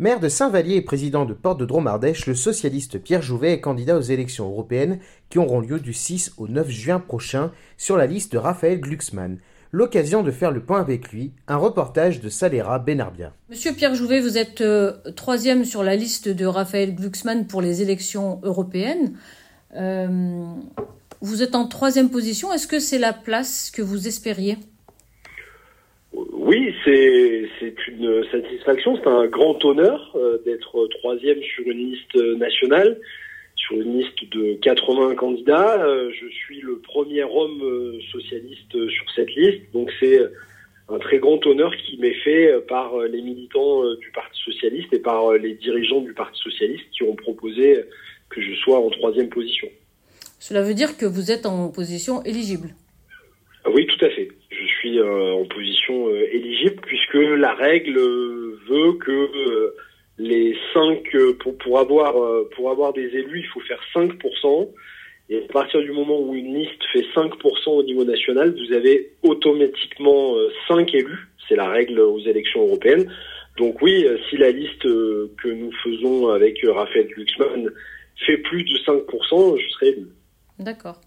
Maire de Saint-Vallier et président de Porte de Dromardèche, le socialiste Pierre Jouvet est candidat aux élections européennes qui auront lieu du 6 au 9 juin prochain sur la liste de Raphaël Glucksmann. L'occasion de faire le point avec lui, un reportage de Salera Benarbia. Monsieur Pierre Jouvet, vous êtes euh, troisième sur la liste de Raphaël Glucksmann pour les élections européennes. Euh, vous êtes en troisième position. Est-ce que c'est la place que vous espériez? C'est une satisfaction, c'est un grand honneur euh, d'être troisième sur une liste nationale, sur une liste de 80 candidats. Euh, je suis le premier homme euh, socialiste sur cette liste, donc c'est un très grand honneur qui m'est fait par les militants du Parti socialiste et par les dirigeants du Parti socialiste qui ont proposé que je sois en troisième position. Cela veut dire que vous êtes en position éligible Oui, tout à fait euh, en position euh, éligible puisque la règle veut que euh, les 5 pour, pour avoir pour avoir des élus, il faut faire 5%. Et à partir du moment où une liste fait 5% au niveau national, vous avez automatiquement 5 élus. C'est la règle aux élections européennes. Donc oui, si la liste que nous faisons avec Raphaël Glucksmann fait plus de 5%, je serai élu. D'accord.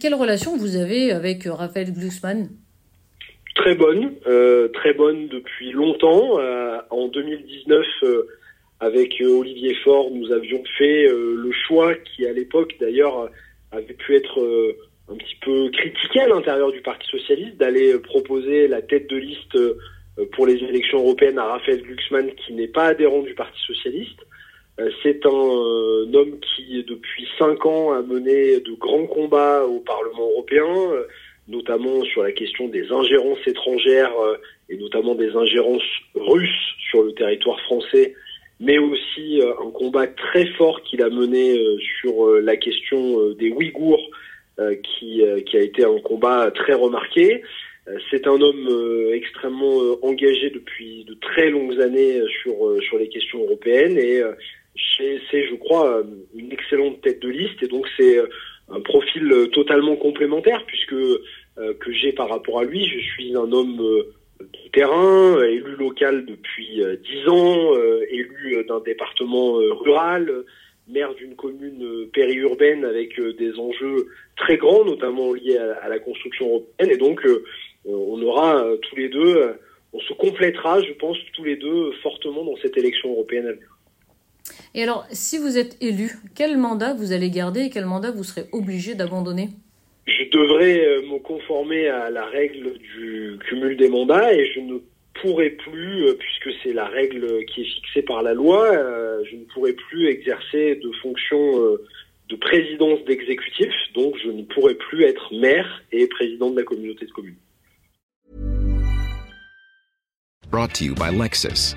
Quelle relation vous avez avec Raphaël Glucksmann? Très bonne, euh, très bonne depuis longtemps. Euh, en 2019, euh, avec Olivier Faure, nous avions fait le choix qui, à l'époque, d'ailleurs, avait pu être un petit peu critiqué à l'intérieur du Parti socialiste, d'aller proposer la tête de liste pour les élections européennes à Raphaël Glucksmann, qui n'est pas adhérent du Parti socialiste. C'est un, homme qui, depuis cinq ans, a mené de grands combats au Parlement européen, notamment sur la question des ingérences étrangères euh, et notamment des ingérences russes sur le territoire français, mais aussi euh, un combat très fort qu'il a mené euh, sur la question des Ouïghours, qui, qui a été un combat très remarqué. C'est un homme extrêmement engagé depuis de très longues années sur, sur les questions européennes et c'est, je crois, une excellente tête de liste et donc c'est profil totalement complémentaire puisque euh, que j'ai par rapport à lui, je suis un homme euh, de terrain, élu local depuis euh, dix ans, élu d'un département rural, maire d'une commune périurbaine avec des enjeux très grands, notamment liés à, la construction européenne. Et donc, on aura tous les deux, on se complétera, je pense, tous les deux fortement dans cette élection européenne à venir. Et alors, si vous êtes élu, quel mandat vous allez garder et quel mandat vous serez obligé d'abandonner? Je devrais me conformer à la règle du cumul des mandats et je ne pourrai plus, euh, puisque c'est la règle qui est fixée par la loi, euh, je ne pourrai plus exercer de fonction euh, de présidence d'exécutif, donc je ne pourrai plus être maire et président de la communauté de communes. Brought to you by Lexus.